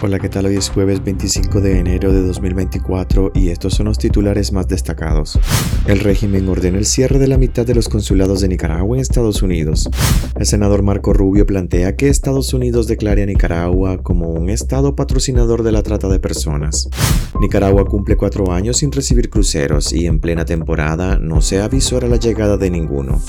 Hola, ¿qué tal? Hoy es jueves 25 de enero de 2024 y estos son los titulares más destacados. El régimen ordena el cierre de la mitad de los consulados de Nicaragua en Estados Unidos. El senador Marco Rubio plantea que Estados Unidos declare a Nicaragua como un estado patrocinador de la trata de personas. Nicaragua cumple cuatro años sin recibir cruceros y en plena temporada no se avisora la llegada de ninguno.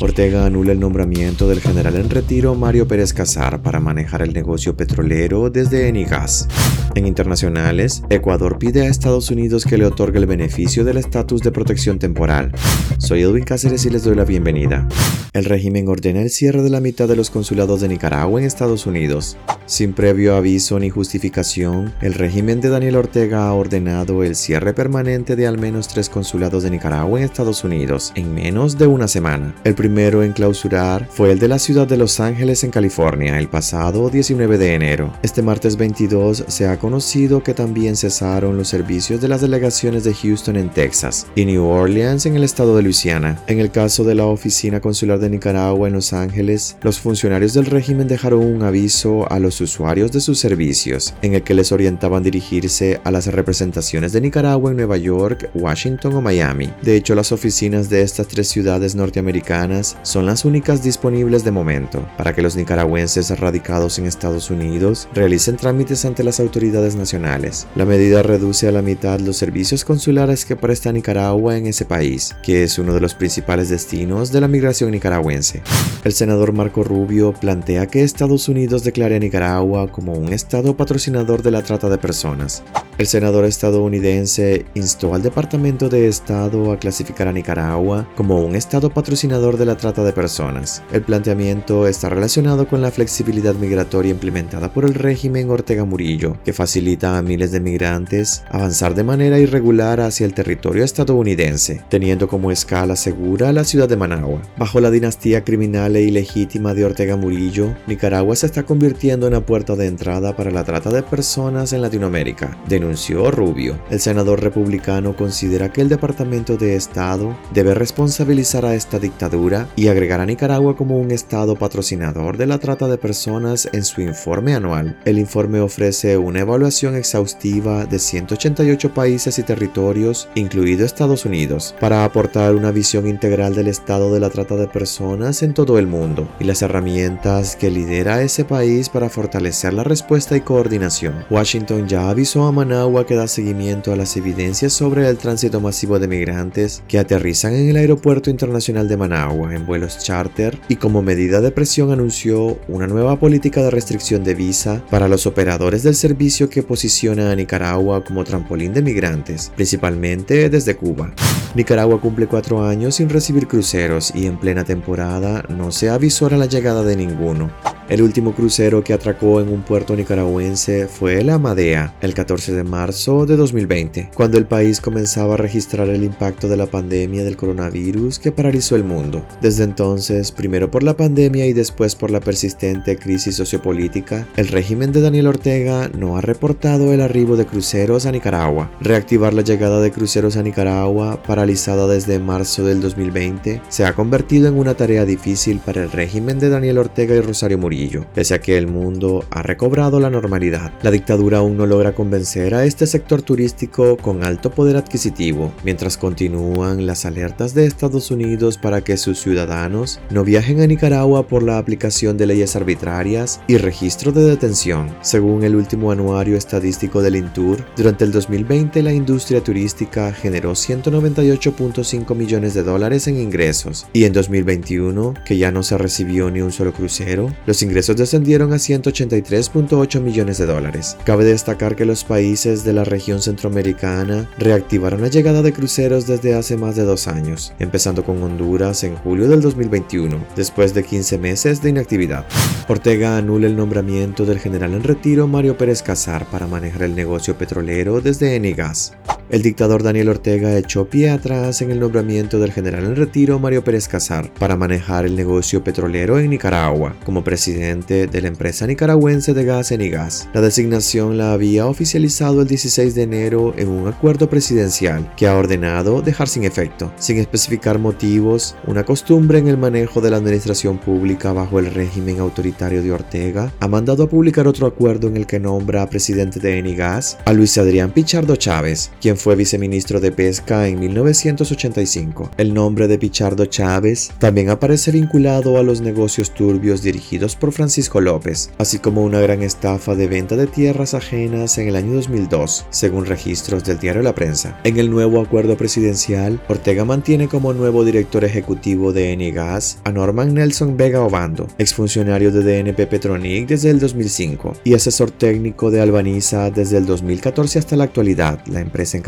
Ortega anula el nombramiento del general en retiro Mario Pérez Casar para manejar el negocio petrolero desde Enigas. En internacionales, Ecuador pide a Estados Unidos que le otorgue el beneficio del estatus de protección temporal. Soy Edwin Cáceres y les doy la bienvenida. El régimen ordena el cierre de la mitad de los consulados de Nicaragua en Estados Unidos. Sin previo aviso ni justificación, el régimen de Daniel Ortega ha ordenado el cierre permanente de al menos tres consulados de Nicaragua en Estados Unidos en menos de una semana. El primero en clausurar fue el de la ciudad de Los Ángeles en California el pasado 19 de enero. Este martes 22 se ha conocido que también cesaron los servicios de las delegaciones de Houston en Texas y New Orleans en el estado de Luisiana. En el caso de la oficina consular de Nicaragua en Los Ángeles, los funcionarios del régimen dejaron un aviso a los usuarios de sus servicios, en el que les orientaban dirigirse a las representaciones de Nicaragua en Nueva York, Washington o Miami. De hecho, las oficinas de estas tres ciudades norteamericanas son las únicas disponibles de momento para que los nicaragüenses radicados en Estados Unidos realicen trámites ante las autoridades nacionales. La medida reduce a la mitad los servicios consulares que presta Nicaragua en ese país, que es uno de los principales destinos de la migración nicaragüense. El senador Marco Rubio plantea que Estados Unidos declare a Nicaragua Agua como un estado patrocinador de la trata de personas. El senador estadounidense instó al Departamento de Estado a clasificar a Nicaragua como un estado patrocinador de la trata de personas. El planteamiento está relacionado con la flexibilidad migratoria implementada por el régimen Ortega Murillo, que facilita a miles de migrantes avanzar de manera irregular hacia el territorio estadounidense, teniendo como escala segura la ciudad de Managua. Bajo la dinastía criminal e ilegítima de Ortega Murillo, Nicaragua se está convirtiendo en la puerta de entrada para la trata de personas en Latinoamérica denunció Rubio. El senador republicano considera que el Departamento de Estado debe responsabilizar a esta dictadura y agregar a Nicaragua como un Estado patrocinador de la trata de personas en su informe anual. El informe ofrece una evaluación exhaustiva de 188 países y territorios, incluido Estados Unidos, para aportar una visión integral del estado de la trata de personas en todo el mundo y las herramientas que lidera ese país para fortalecer la respuesta y coordinación. Washington ya avisó a Maná agua que da seguimiento a las evidencias sobre el tránsito masivo de migrantes que aterrizan en el Aeropuerto Internacional de Managua en vuelos charter y como medida de presión anunció una nueva política de restricción de visa para los operadores del servicio que posiciona a Nicaragua como trampolín de migrantes, principalmente desde Cuba. Nicaragua cumple cuatro años sin recibir cruceros y en plena temporada no se avisora la llegada de ninguno. El último crucero que atracó en un puerto nicaragüense fue el Amadea, el 14 de marzo de 2020, cuando el país comenzaba a registrar el impacto de la pandemia del coronavirus que paralizó el mundo. Desde entonces, primero por la pandemia y después por la persistente crisis sociopolítica, el régimen de Daniel Ortega no ha reportado el arribo de cruceros a Nicaragua. Reactivar la llegada de cruceros a Nicaragua, paralizada desde marzo del 2020, se ha convertido en una tarea difícil para el régimen de Daniel Ortega y Rosario Murillo Pese a que el mundo ha recobrado la normalidad, la dictadura aún no logra convencer a este sector turístico con alto poder adquisitivo, mientras continúan las alertas de Estados Unidos para que sus ciudadanos no viajen a Nicaragua por la aplicación de leyes arbitrarias y registro de detención. Según el último anuario estadístico del INTUR, durante el 2020 la industria turística generó 198.5 millones de dólares en ingresos. Y en 2021, que ya no se recibió ni un solo crucero, los ingresos descendieron a 183.8 millones de dólares. Cabe destacar que los países de la región centroamericana reactivaron la llegada de cruceros desde hace más de dos años, empezando con Honduras en julio del 2021, después de 15 meses de inactividad. Ortega anula el nombramiento del general en retiro Mario Pérez Casar para manejar el negocio petrolero desde Enigas. El dictador Daniel Ortega echó pie atrás en el nombramiento del general en retiro Mario Pérez Casar para manejar el negocio petrolero en Nicaragua como presidente de la empresa nicaragüense de gas en gas. La designación la había oficializado el 16 de enero en un acuerdo presidencial que ha ordenado dejar sin efecto, sin especificar motivos, una costumbre en el manejo de la administración pública bajo el régimen autoritario de Ortega, ha mandado a publicar otro acuerdo en el que nombra a presidente de Enigas a Luis Adrián Pichardo Chávez, quien fue viceministro de Pesca en 1985. El nombre de Pichardo Chávez también aparece vinculado a los negocios turbios dirigidos por Francisco López, así como una gran estafa de venta de tierras ajenas en el año 2002, según registros del diario La Prensa. En el nuevo acuerdo presidencial, Ortega mantiene como nuevo director ejecutivo de Enigas a Norman Nelson Vega Obando, exfuncionario de DNP Petronic desde el 2005 y asesor técnico de Albaniza desde el 2014 hasta la actualidad, la empresa encargada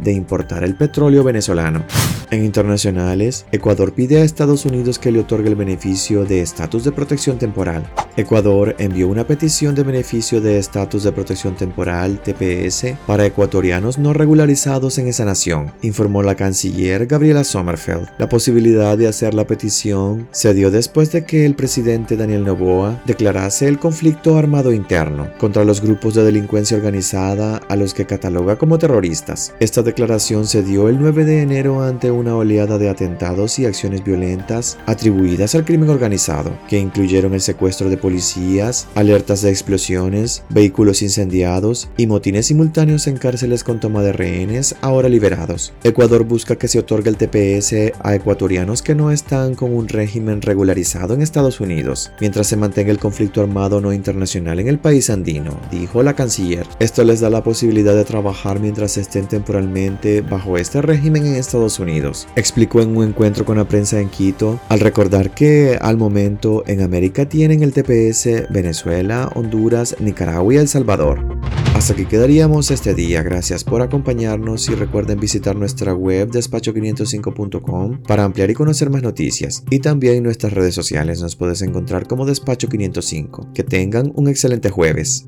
de importar el petróleo venezolano. En internacionales, Ecuador pide a Estados Unidos que le otorgue el beneficio de estatus de protección temporal. Ecuador envió una petición de beneficio de estatus de protección temporal TPS para ecuatorianos no regularizados en esa nación, informó la canciller Gabriela Sommerfeld. La posibilidad de hacer la petición se dio después de que el presidente Daniel Noboa declarase el conflicto armado interno contra los grupos de delincuencia organizada a los que cataloga como terroristas. Esta declaración se dio el 9 de enero ante una oleada de atentados y acciones violentas atribuidas al crimen organizado, que incluyeron el secuestro de policías, alertas de explosiones, vehículos incendiados y motines simultáneos en cárceles con toma de rehenes ahora liberados. Ecuador busca que se otorgue el TPS a ecuatorianos que no están con un régimen regularizado en Estados Unidos, mientras se mantenga el conflicto armado no internacional en el país andino, dijo la canciller. Esto les da la posibilidad de trabajar mientras temporalmente bajo este régimen en Estados Unidos, explicó en un encuentro con la prensa en Quito, al recordar que al momento en América tienen el TPS Venezuela, Honduras, Nicaragua y El Salvador. Hasta aquí quedaríamos este día. Gracias por acompañarnos y recuerden visitar nuestra web despacho505.com para ampliar y conocer más noticias. Y también nuestras redes sociales nos puedes encontrar como Despacho505. Que tengan un excelente jueves.